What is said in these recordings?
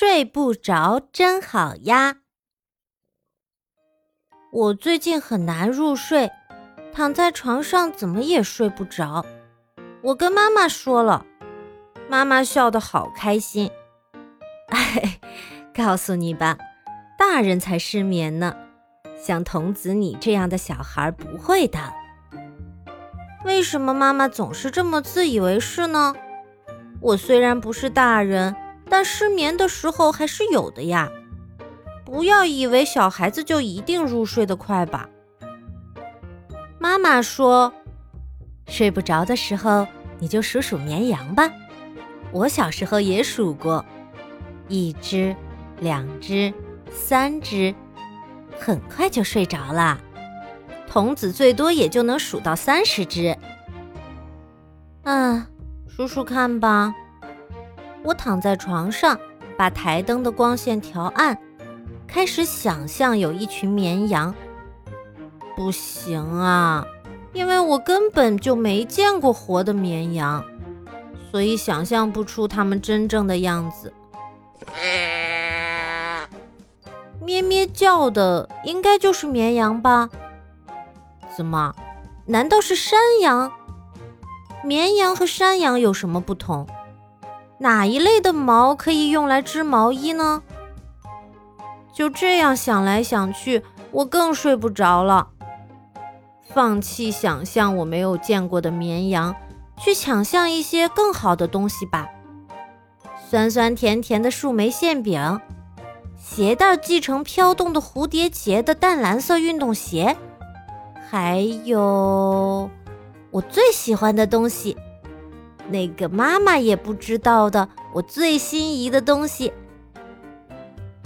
睡不着真好呀！我最近很难入睡，躺在床上怎么也睡不着。我跟妈妈说了，妈妈笑得好开心。哎，告诉你吧，大人才失眠呢，像童子你这样的小孩不会的。为什么妈妈总是这么自以为是呢？我虽然不是大人。但失眠的时候还是有的呀，不要以为小孩子就一定入睡得快吧。妈妈说，睡不着的时候你就数数绵羊吧。我小时候也数过，一只、两只、三只，很快就睡着了。童子最多也就能数到三十只。嗯，数数看吧。我躺在床上，把台灯的光线调暗，开始想象有一群绵羊。不行啊，因为我根本就没见过活的绵羊，所以想象不出它们真正的样子。咩咩叫的应该就是绵羊吧？怎么？难道是山羊？绵羊和山羊有什么不同？哪一类的毛可以用来织毛衣呢？就这样想来想去，我更睡不着了。放弃想象我没有见过的绵羊，去想象一些更好的东西吧。酸酸甜甜的树莓馅饼，鞋带系成飘动的蝴蝶结的淡蓝色运动鞋，还有我最喜欢的东西。那个妈妈也不知道的，我最心仪的东西。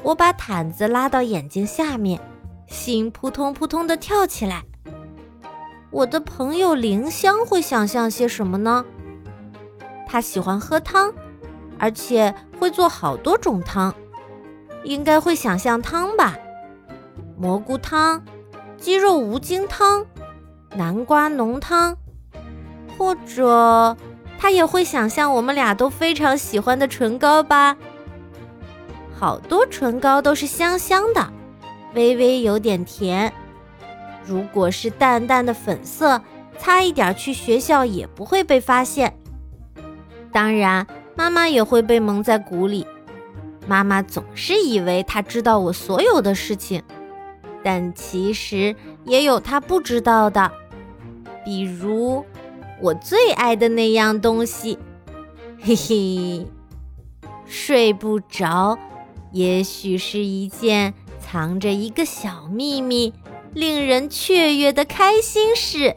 我把毯子拉到眼睛下面，心扑通扑通的跳起来。我的朋友灵香会想象些什么呢？他喜欢喝汤，而且会做好多种汤，应该会想象汤吧？蘑菇汤、鸡肉无精汤、南瓜浓汤，或者……他也会想象我们俩都非常喜欢的唇膏吧？好多唇膏都是香香的，微微有点甜。如果是淡淡的粉色，擦一点去学校也不会被发现。当然，妈妈也会被蒙在鼓里。妈妈总是以为她知道我所有的事情，但其实也有她不知道的，比如。我最爱的那样东西，嘿嘿，睡不着，也许是一件藏着一个小秘密、令人雀跃的开心事。